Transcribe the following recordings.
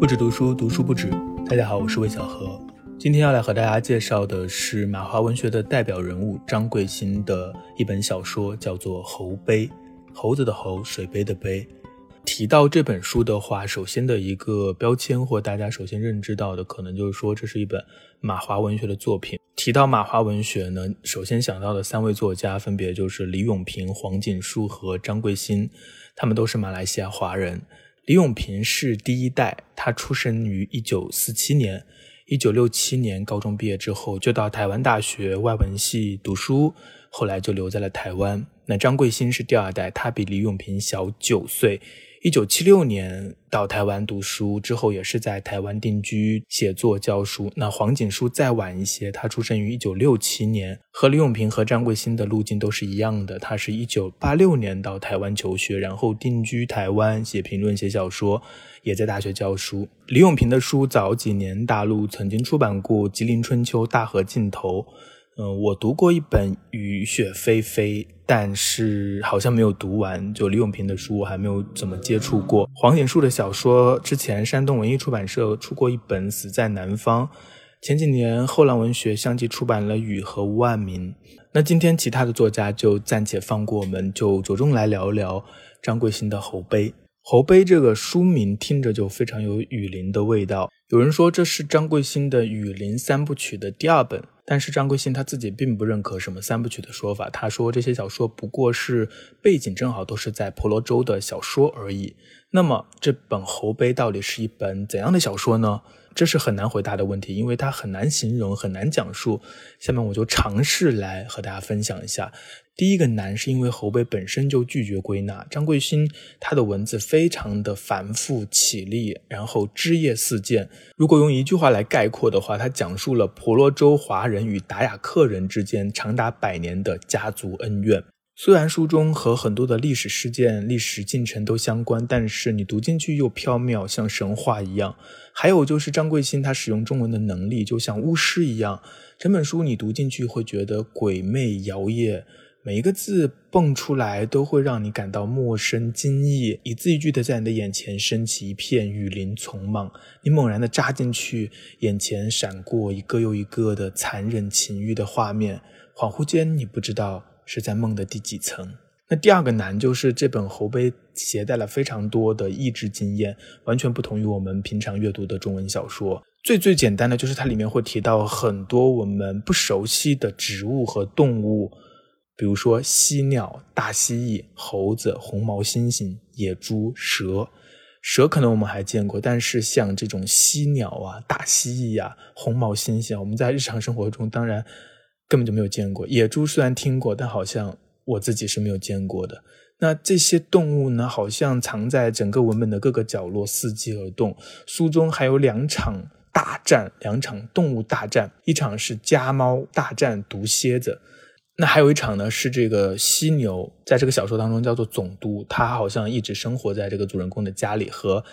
不止读书，读书不止。大家好，我是魏小何。今天要来和大家介绍的是马华文学的代表人物张贵兴的一本小说，叫做《猴碑》。猴子的猴，水杯的杯。提到这本书的话，首先的一个标签或大家首先认知到的，可能就是说这是一本马华文学的作品。提到马华文学呢，首先想到的三位作家分别就是李永平、黄锦书和张贵兴，他们都是马来西亚华人。李永平是第一代，他出生于一九四七年，一九六七年高中毕业之后就到台湾大学外文系读书，后来就留在了台湾。那张贵兴是第二代，他比李永平小九岁。一九七六年到台湾读书之后，也是在台湾定居、写作、教书。那黄锦书再晚一些，他出生于一九六七年，和李永平和张贵兴的路径都是一样的。他是一九八六年到台湾求学，然后定居台湾，写评论、写小说，也在大学教书。李永平的书早几年大陆曾经出版过《吉林春秋》《大河尽头》。嗯，我读过一本《雨雪霏霏》，但是好像没有读完。就李永平的书，我还没有怎么接触过。黄锦树的小说，之前山东文艺出版社出过一本《死在南方》。前几年后浪文学相继出版了《雨》和《万民》。那今天其他的作家就暂且放过，我们就着重来聊一聊张贵兴的《猴碑》。《猴碑》这个书名听着就非常有雨林的味道。有人说这是张贵兴的雨林三部曲的第二本。但是张贵兴他自己并不认可什么三部曲的说法，他说这些小说不过是背景正好都是在婆罗洲的小说而已。那么这本《猴碑》到底是一本怎样的小说呢？这是很难回答的问题，因为它很难形容，很难讲述。下面我就尝试来和大家分享一下。第一个难是因为侯碑本身就拒绝归纳。张贵兴他的文字非常的繁复绮丽，然后枝叶似箭。如果用一句话来概括的话，它讲述了婆罗洲华人与达雅克人之间长达百年的家族恩怨。虽然书中和很多的历史事件、历史进程都相关，但是你读进去又飘渺，像神话一样。还有就是张贵兴他使用中文的能力，就像巫师一样。整本书你读进去会觉得鬼魅摇曳。每一个字蹦出来都会让你感到陌生、惊异，一字一句的在你的眼前升起一片雨林丛莽。你猛然的扎进去，眼前闪过一个又一个的残忍情欲的画面，恍惚间你不知道是在梦的第几层。那第二个难就是这本猴碑携带了非常多的意志经验，完全不同于我们平常阅读的中文小说。最最简单的就是它里面会提到很多我们不熟悉的植物和动物。比如说犀鸟、大蜥蜴、猴子、红毛猩猩、野猪、蛇，蛇可能我们还见过，但是像这种犀鸟啊、大蜥蜴啊、红毛猩猩，我们在日常生活中当然根本就没有见过。野猪虽然听过，但好像我自己是没有见过的。那这些动物呢，好像藏在整个文本的各个角落，伺机而动。书中还有两场大战，两场动物大战，一场是家猫大战毒蝎子。那还有一场呢，是这个犀牛，在这个小说当中叫做总督，他好像一直生活在这个主人公的家里，和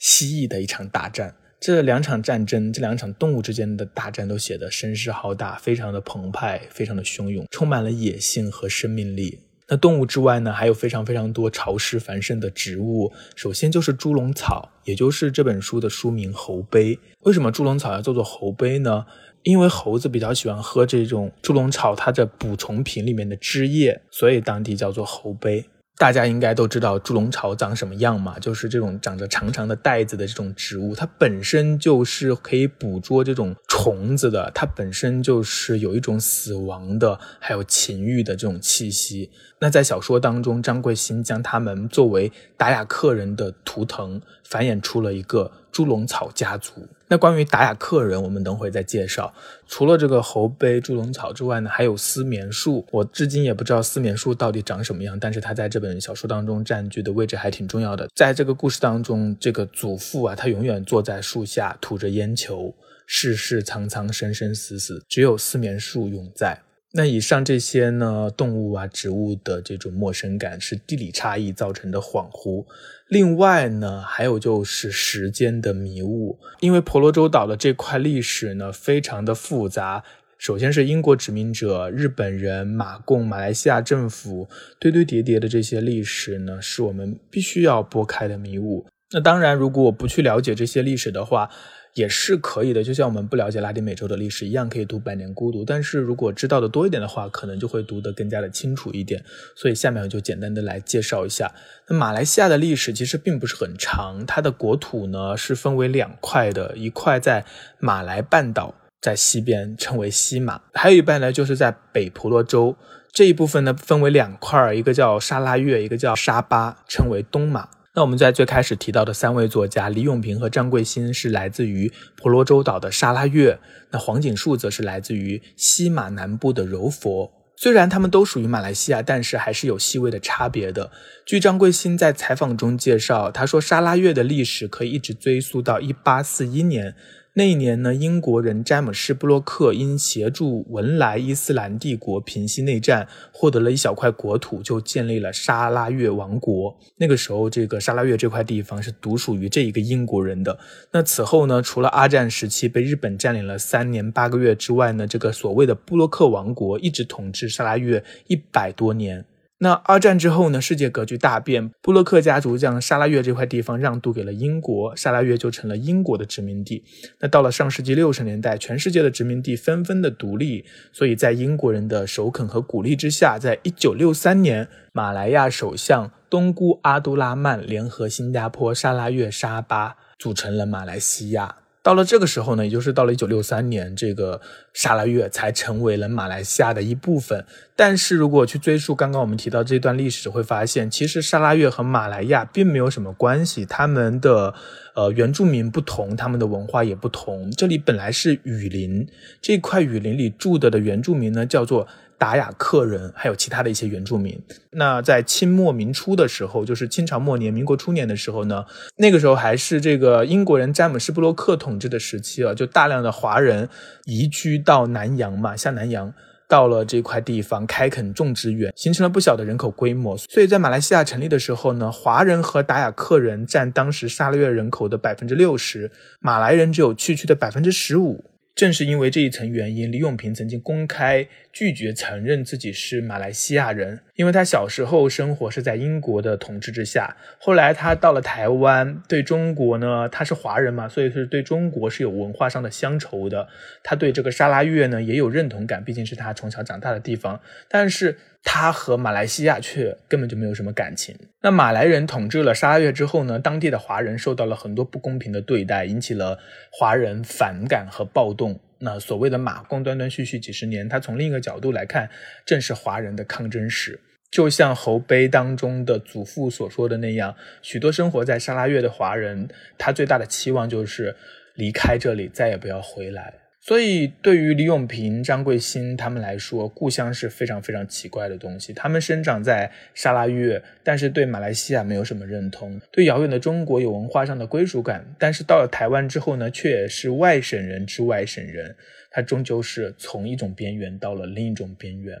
蜥蜴的一场大战。这两场战争，这两场动物之间的大战都写得声势浩大，非常的澎湃，非常的汹涌，充满了野性和生命力。那动物之外呢，还有非常非常多潮湿繁盛的植物。首先就是猪笼草，也就是这本书的书名《猴碑》。为什么猪笼草要叫做猴碑呢？因为猴子比较喜欢喝这种猪笼草，它的捕虫瓶里面的汁液，所以当地叫做猴杯。大家应该都知道猪笼草长什么样嘛，就是这种长着长长的带子的这种植物，它本身就是可以捕捉这种虫子的，它本身就是有一种死亡的，还有情欲的这种气息。那在小说当中，张贵兴将它们作为达雅克人的图腾，繁衍出了一个。猪笼草家族。那关于达雅克人，我们等会再介绍。除了这个猴杯、猪笼草之外呢，还有丝棉树。我至今也不知道丝棉树到底长什么样，但是它在这本小说当中占据的位置还挺重要的。在这个故事当中，这个祖父啊，他永远坐在树下吐着烟球，世事苍苍，生生死死，只有丝棉树永在。那以上这些呢，动物啊、植物的这种陌生感是地理差异造成的恍惚。另外呢，还有就是时间的迷雾，因为婆罗洲岛的这块历史呢非常的复杂。首先是英国殖民者、日本人、马共、马来西亚政府堆堆叠叠的这些历史呢，是我们必须要拨开的迷雾。那当然，如果我不去了解这些历史的话，也是可以的。就像我们不了解拉丁美洲的历史一样，可以读《百年孤独》。但是如果知道的多一点的话，可能就会读得更加的清楚一点。所以下面我就简单的来介绍一下。那马来西亚的历史其实并不是很长，它的国土呢是分为两块的，一块在马来半岛，在西边称为西马，还有一半呢就是在北婆罗洲。这一部分呢分为两块，一个叫沙拉越，一个叫沙巴，称为东马。那我们在最开始提到的三位作家李永平和张贵兴是来自于婆罗洲岛的沙拉越，那黄锦树则是来自于西马南部的柔佛。虽然他们都属于马来西亚，但是还是有细微的差别的。据张贵兴在采访中介绍，他说沙拉越的历史可以一直追溯到一八四一年。那一年呢，英国人詹姆士·布洛克因协助文莱伊斯兰帝国平息内战，获得了一小块国土，就建立了沙拉越王国。那个时候，这个沙拉越这块地方是独属于这一个英国人的。那此后呢，除了阿战时期被日本占领了三年八个月之外呢，这个所谓的布洛克王国一直统治沙拉越一百多年。那二战之后呢？世界格局大变，布洛克家族将沙拉越这块地方让渡给了英国，沙拉越就成了英国的殖民地。那到了上世纪六十年代，全世界的殖民地纷纷的独立，所以在英国人的首肯和鼓励之下，在一九六三年，马来亚首相东姑阿都拉曼联合新加坡、沙拉越、沙巴，组成了马来西亚。到了这个时候呢，也就是到了一九六三年，这个沙拉越才成为了马来西亚的一部分。但是如果去追溯刚刚我们提到这段历史，会发现其实沙拉越和马来亚并没有什么关系，他们的呃原住民不同，他们的文化也不同。这里本来是雨林，这块雨林里住的的原住民呢，叫做。达雅克人还有其他的一些原住民。那在清末明初的时候，就是清朝末年、民国初年的时候呢，那个时候还是这个英国人詹姆斯·布洛克统治的时期啊，就大量的华人移居到南洋嘛，下南洋到了这块地方开垦种植园，形成了不小的人口规模。所以在马来西亚成立的时候呢，华人和达雅克人占当时沙拉越人口的百分之六十，马来人只有区区的百分之十五。正是因为这一层原因，李永平曾经公开拒绝承认自己是马来西亚人，因为他小时候生活是在英国的统治之下。后来他到了台湾，对中国呢，他是华人嘛，所以是对中国是有文化上的乡愁的。他对这个沙拉越呢也有认同感，毕竟是他从小长大的地方。但是。他和马来西亚却根本就没有什么感情。那马来人统治了沙拉越之后呢，当地的华人受到了很多不公平的对待，引起了华人反感和暴动。那所谓的马共断断续续几十年，他从另一个角度来看，正是华人的抗争史。就像侯碑当中的祖父所说的那样，许多生活在沙拉越的华人，他最大的期望就是离开这里，再也不要回来。所以，对于李永平、张贵兴他们来说，故乡是非常非常奇怪的东西。他们生长在沙拉越，但是对马来西亚没有什么认同，对遥远的中国有文化上的归属感。但是到了台湾之后呢，却是外省人之外省人。他终究是从一种边缘到了另一种边缘。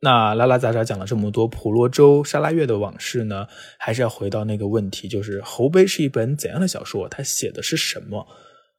那拉拉杂杂讲了这么多婆罗洲、沙拉越的往事呢，还是要回到那个问题，就是《侯碑》是一本怎样的小说？它写的是什么？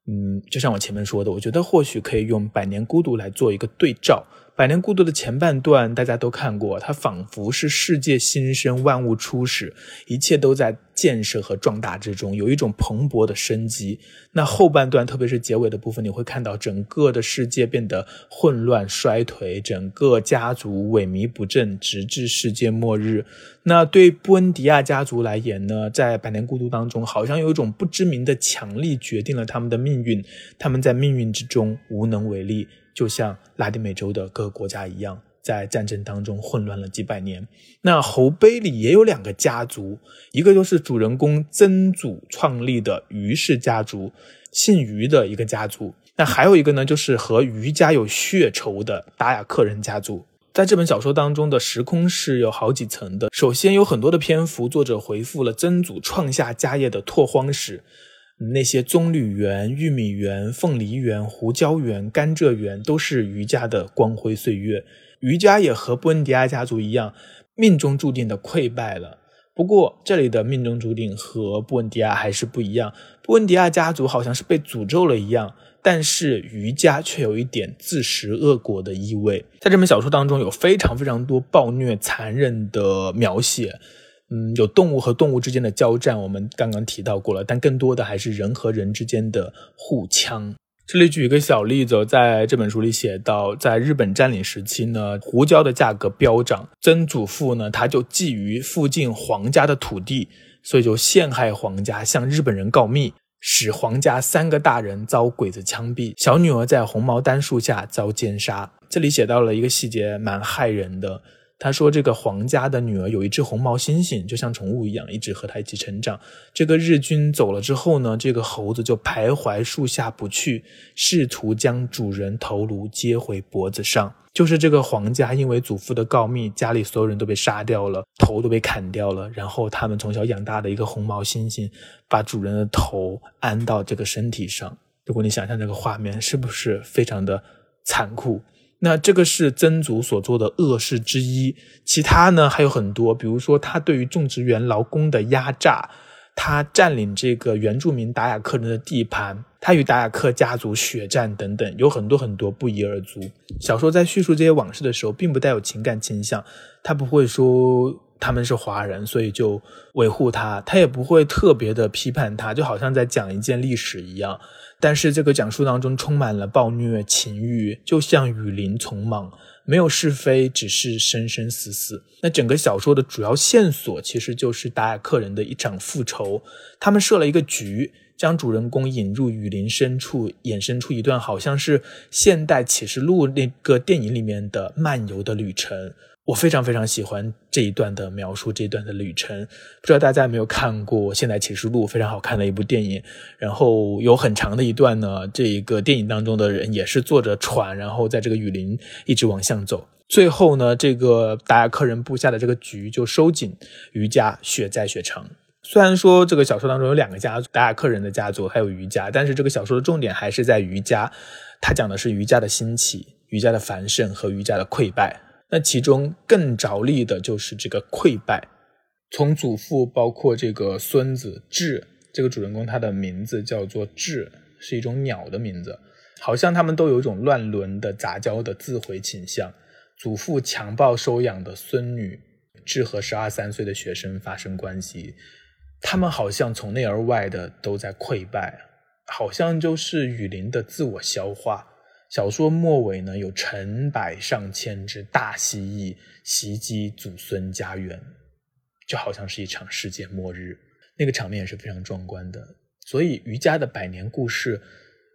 嗯，就像我前面说的，我觉得或许可以用《百年孤独》来做一个对照。《百年孤独》的前半段大家都看过，它仿佛是世界新生、万物初始，一切都在建设和壮大之中，有一种蓬勃的生机。那后半段，特别是结尾的部分，你会看到整个的世界变得混乱衰颓，整个家族萎靡不振，直至世界末日。那对布恩迪亚家族来言呢，在《百年孤独》当中，好像有一种不知名的强力决定了他们的命运，他们在命运之中无能为力。就像拉丁美洲的各个国家一样，在战争当中混乱了几百年。那侯碑里也有两个家族，一个就是主人公曾祖创立的于氏家族，姓于的一个家族。那还有一个呢，就是和于家有血仇的达雅克人家族。在这本小说当中的时空是有好几层的。首先有很多的篇幅，作者回复了曾祖创下家业的拓荒史。那些棕榈园、玉米园、凤梨园、胡椒园、甘蔗园，都是余家的光辉岁月。余家也和布恩迪亚家族一样，命中注定的溃败了。不过，这里的命中注定和布恩迪亚还是不一样。布恩迪亚家族好像是被诅咒了一样，但是余家却有一点自食恶果的意味。在这本小说当中，有非常非常多暴虐、残忍的描写。嗯，有动物和动物之间的交战，我们刚刚提到过了，但更多的还是人和人之间的互呛。这里举一个小例子，在这本书里写到，在日本占领时期呢，胡椒的价格飙涨，曾祖父呢他就觊觎附近皇家的土地，所以就陷害皇家，向日本人告密，使皇家三个大人遭鬼子枪毙，小女儿在红毛丹树下遭奸杀。这里写到了一个细节，蛮骇人的。他说：“这个皇家的女儿有一只红毛猩猩，就像宠物一样，一直和他一起成长。这个日军走了之后呢，这个猴子就徘徊树下不去，试图将主人头颅接回脖子上。就是这个皇家，因为祖父的告密，家里所有人都被杀掉了，头都被砍掉了。然后他们从小养大的一个红毛猩猩，把主人的头安到这个身体上。如果你想象这个画面，是不是非常的残酷？”那这个是曾祖所做的恶事之一，其他呢还有很多，比如说他对于种植园劳工的压榨，他占领这个原住民达雅克人的地盘，他与达雅克家族血战等等，有很多很多不一而足。小说在叙述这些往事的时候，并不带有情感倾向，他不会说他们是华人，所以就维护他，他也不会特别的批判他，就好像在讲一件历史一样。但是这个讲述当中充满了暴虐、情欲，就像雨林丛莽，没有是非，只是生生死死。那整个小说的主要线索其实就是达雅克人的一场复仇。他们设了一个局，将主人公引入雨林深处，衍生出一段好像是现代启示录那个电影里面的漫游的旅程。我非常非常喜欢这一段的描述，这一段的旅程。不知道大家有没有看过《现代启示录》，非常好看的一部电影。然后有很长的一段呢，这一个电影当中的人也是坐着船，然后在这个雨林一直往向走。最后呢，这个达雅克人布下的这个局就收紧，瑜伽血债血偿。虽然说这个小说当中有两个家族，达雅克人的家族还有瑜伽，但是这个小说的重点还是在瑜伽。它讲的是瑜伽的兴起、瑜伽的繁盛和瑜伽的溃败。那其中更着力的就是这个溃败，从祖父包括这个孙子智，这个主人公他的名字叫做智，是一种鸟的名字，好像他们都有一种乱伦的杂交的自毁倾向。祖父强暴收养的孙女智和十二三岁的学生发生关系，他们好像从内而外的都在溃败，好像就是雨林的自我消化。小说末尾呢，有成百上千只大蜥蜴袭击祖孙家园，就好像是一场世界末日，那个场面也是非常壮观的。所以，瑜伽的百年故事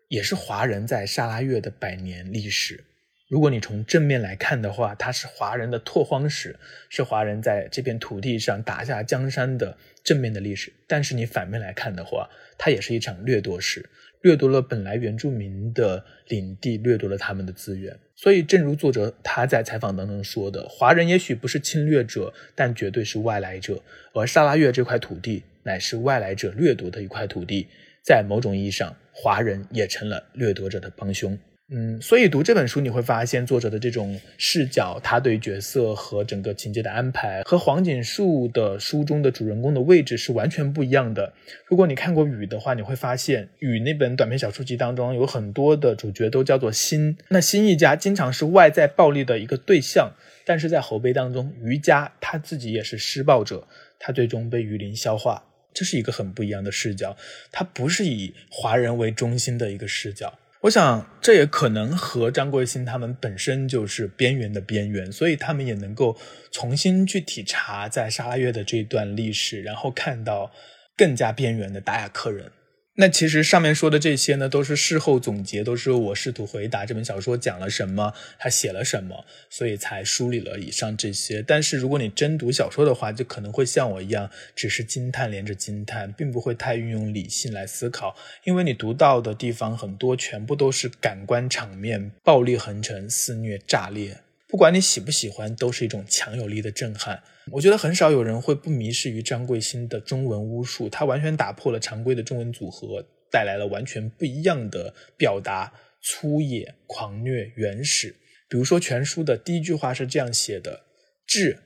也是华人在沙拉越的百年历史。如果你从正面来看的话，它是华人的拓荒史，是华人在这片土地上打下江山的正面的历史。但是你反面来看的话，它也是一场掠夺史。掠夺了本来原住民的领地，掠夺了他们的资源。所以，正如作者他在采访当中说的，华人也许不是侵略者，但绝对是外来者。而沙拉越这块土地乃是外来者掠夺的一块土地，在某种意义上，华人也成了掠夺者的帮凶。嗯，所以读这本书你会发现，作者的这种视角，他对角色和整个情节的安排，和黄锦树的书中的主人公的位置是完全不一样的。如果你看过《雨》的话，你会发现，《雨》那本短篇小说集当中有很多的主角都叫做新，那新一家经常是外在暴力的一个对象，但是在侯碑当中，余家他自己也是施暴者，他最终被雨林消化，这是一个很不一样的视角，他不是以华人为中心的一个视角。我想，这也可能和张贵兴他们本身就是边缘的边缘，所以他们也能够重新去体察在沙拉越的这段历史，然后看到更加边缘的达雅克人。那其实上面说的这些呢，都是事后总结，都是我试图回答这本小说讲了什么，他写了什么，所以才梳理了以上这些。但是如果你真读小说的话，就可能会像我一样，只是惊叹连着惊叹，并不会太运用理性来思考，因为你读到的地方很多全部都是感官场面，暴力横陈，肆虐炸裂。不管你喜不喜欢，都是一种强有力的震撼。我觉得很少有人会不迷失于张贵新的中文巫术，他完全打破了常规的中文组合，带来了完全不一样的表达：粗野、狂虐、原始。比如说，全书的第一句话是这样写的：“智，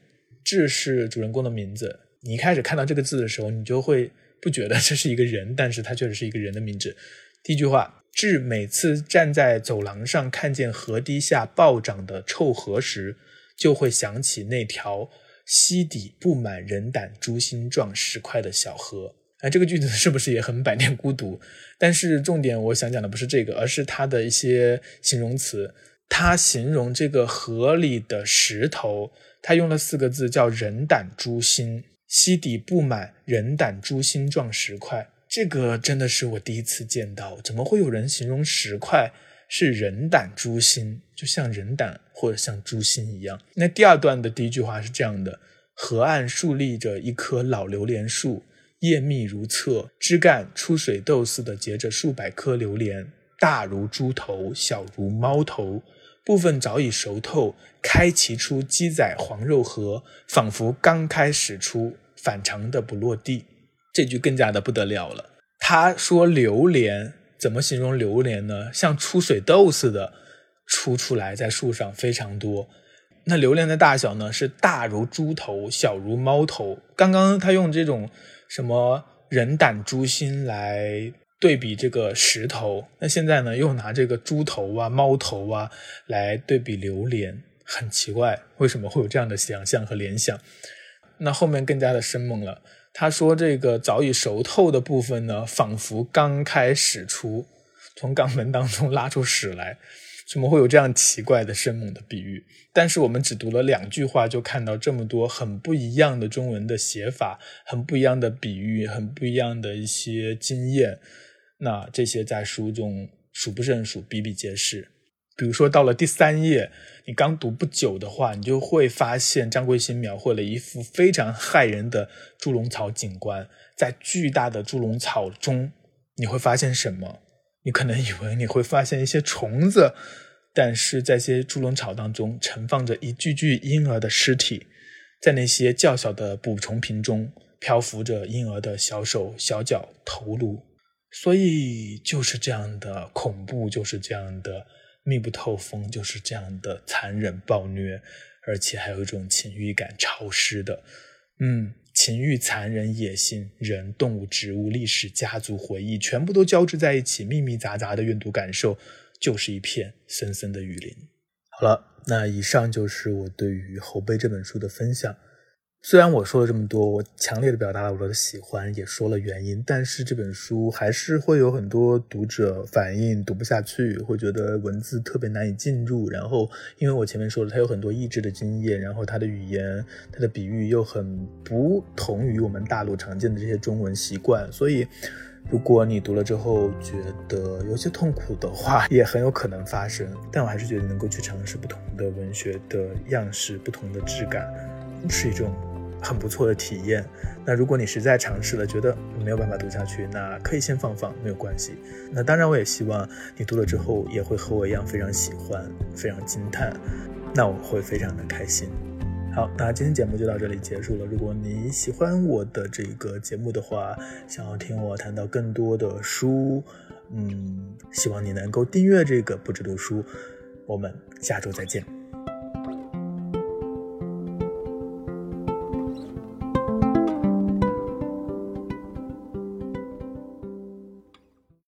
智是主人公的名字。”你一开始看到这个字的时候，你就会不觉得这是一个人，但是他确实是一个人的名字。第一句话。至每次站在走廊上看见河堤下暴涨的臭河时，就会想起那条溪底布满人胆珠心状石块的小河。哎，这个句子是不是也很百年孤独？但是重点我想讲的不是这个，而是它的一些形容词。它形容这个河里的石头，它用了四个字叫“人胆珠心”，溪底布满人胆珠心状石块。这个真的是我第一次见到，怎么会有人形容石块是人胆猪心，就像人胆或者像猪心一样？那第二段的第一句话是这样的：河岸竖立着一棵老榴莲树。叶密如册，枝干出水痘似的结着数百颗榴莲，大如猪头，小如猫头，部分早已熟透，开齐出鸡仔黄肉核，仿佛刚开始出，反常的不落地。这句更加的不得了了。他说榴莲怎么形容榴莲呢？像出水痘似的出出来，在树上非常多。那榴莲的大小呢？是大如猪头，小如猫头。刚刚他用这种。什么人胆猪心来对比这个石头？那现在呢，又拿这个猪头啊、猫头啊来对比榴莲，很奇怪，为什么会有这样的想象和联想？那后面更加的生猛了，他说这个早已熟透的部分呢，仿佛刚开始出，从肛门当中拉出屎来。怎么会有这样奇怪的生猛的比喻？但是我们只读了两句话，就看到这么多很不一样的中文的写法，很不一样的比喻，很不一样的一些经验。那这些在书中数不胜数，比比皆是。比如说到了第三页，你刚读不久的话，你就会发现张桂新描绘了一幅非常骇人的猪笼草景观。在巨大的猪笼草中，你会发现什么？你可能以为你会发现一些虫子，但是在些猪笼草当中盛放着一具具婴儿的尸体，在那些较小的捕虫瓶中漂浮着婴儿的小手、小脚、头颅，所以就是这样的恐怖，就是这样的密不透风，就是这样的残忍暴虐，而且还有一种情欲感潮湿的，嗯。情欲、残忍、野性、人、动物、植物、历史、家族回忆，全部都交织在一起，密密杂杂的阅读感受，就是一片森森的雨林。好了，那以上就是我对于《侯碑》这本书的分享。虽然我说了这么多，我强烈的表达了我的喜欢，也说了原因，但是这本书还是会有很多读者反映读不下去，会觉得文字特别难以进入。然后，因为我前面说了，它有很多意志的经验，然后它的语言、它的比喻又很不同于我们大陆常见的这些中文习惯，所以，如果你读了之后觉得有些痛苦的话，也很有可能发生。但我还是觉得能够去尝试不同的文学的样式、不同的质感，是一种。很不错的体验。那如果你实在尝试了，觉得没有办法读下去，那可以先放放，没有关系。那当然，我也希望你读了之后也会和我一样非常喜欢，非常惊叹。那我会非常的开心。好，那今天节目就到这里结束了。如果你喜欢我的这个节目的话，想要听我谈到更多的书，嗯，希望你能够订阅这个不止读书。我们下周再见。